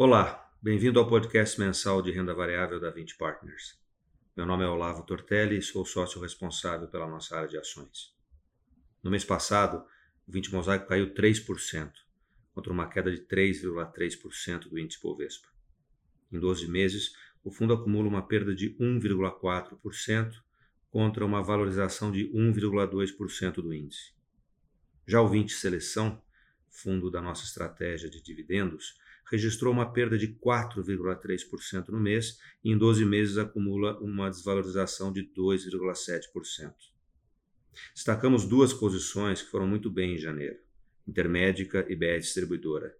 Olá, bem-vindo ao podcast mensal de renda variável da 20 Partners. Meu nome é Olavo Tortelli e sou sócio responsável pela nossa área de ações. No mês passado, o 20 Mosaico caiu 3%, contra uma queda de 3,3% do índice Bovespa. Em 12 meses, o fundo acumula uma perda de 1,4% contra uma valorização de 1,2% do índice. Já o 20 Seleção, fundo da nossa estratégia de dividendos, registrou uma perda de 4,3% no mês e em 12 meses acumula uma desvalorização de 2,7%. Destacamos duas posições que foram muito bem em janeiro: Intermédica e BR Distribuidora.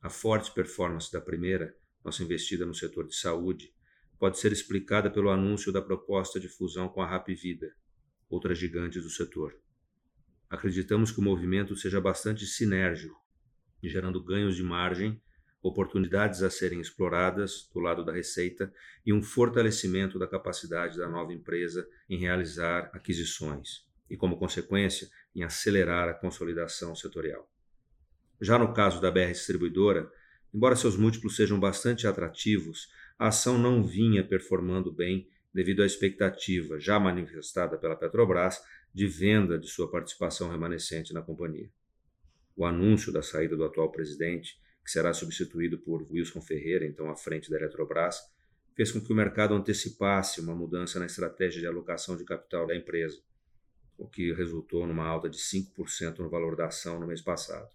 A forte performance da primeira, nossa investida no setor de saúde, pode ser explicada pelo anúncio da proposta de fusão com a Rapvida, outra gigante do setor. Acreditamos que o movimento seja bastante sinérgico, gerando ganhos de margem, oportunidades a serem exploradas do lado da receita e um fortalecimento da capacidade da nova empresa em realizar aquisições e, como consequência, em acelerar a consolidação setorial. Já no caso da BR Distribuidora, embora seus múltiplos sejam bastante atrativos, a ação não vinha performando bem devido à expectativa já manifestada pela Petrobras de venda de sua participação remanescente na companhia. O anúncio da saída do atual presidente, que será substituído por Wilson Ferreira, então à frente da Eletrobras, fez com que o mercado antecipasse uma mudança na estratégia de alocação de capital da empresa, o que resultou numa alta de 5% no valor da ação no mês passado.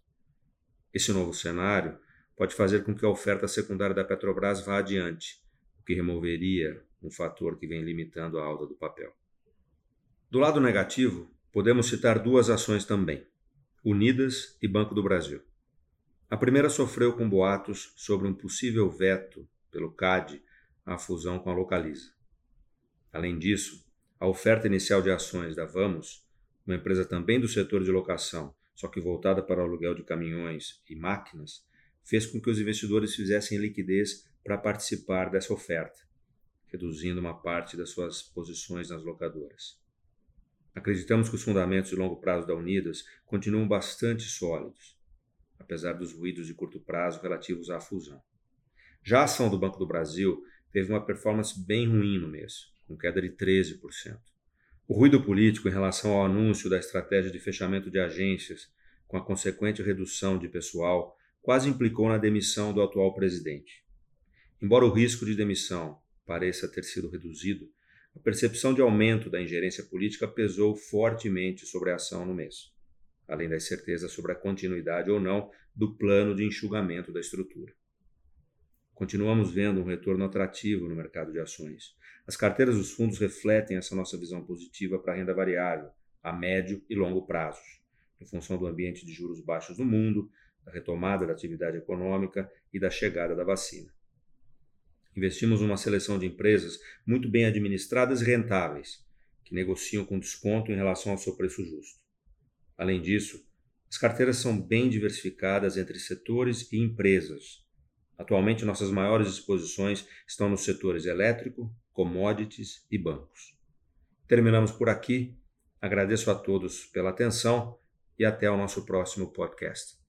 Esse novo cenário pode fazer com que a oferta secundária da Petrobras vá adiante, o que removeria um fator que vem limitando a alta do papel. Do lado negativo, podemos citar duas ações também: Unidas e Banco do Brasil. A primeira sofreu com boatos sobre um possível veto pelo CAD à fusão com a Localiza. Além disso, a oferta inicial de ações da Vamos, uma empresa também do setor de locação, só que voltada para o aluguel de caminhões e máquinas, fez com que os investidores fizessem liquidez para participar dessa oferta, reduzindo uma parte das suas posições nas locadoras. Acreditamos que os fundamentos de longo prazo da Unidas continuam bastante sólidos, apesar dos ruídos de curto prazo relativos à fusão. Já a ação do Banco do Brasil teve uma performance bem ruim no mês, com queda de 13%. O ruído político em relação ao anúncio da estratégia de fechamento de agências, com a consequente redução de pessoal, quase implicou na demissão do atual presidente. Embora o risco de demissão pareça ter sido reduzido, a percepção de aumento da ingerência política pesou fortemente sobre a ação no mês, além da incerteza sobre a continuidade ou não do plano de enxugamento da estrutura. Continuamos vendo um retorno atrativo no mercado de ações. As carteiras dos fundos refletem essa nossa visão positiva para a renda variável, a médio e longo prazos, em função do ambiente de juros baixos no mundo, da retomada da atividade econômica e da chegada da vacina. Investimos numa seleção de empresas muito bem administradas e rentáveis, que negociam com desconto em relação ao seu preço justo. Além disso, as carteiras são bem diversificadas entre setores e empresas. Atualmente, nossas maiores exposições estão nos setores elétrico, commodities e bancos. Terminamos por aqui. Agradeço a todos pela atenção e até o nosso próximo podcast.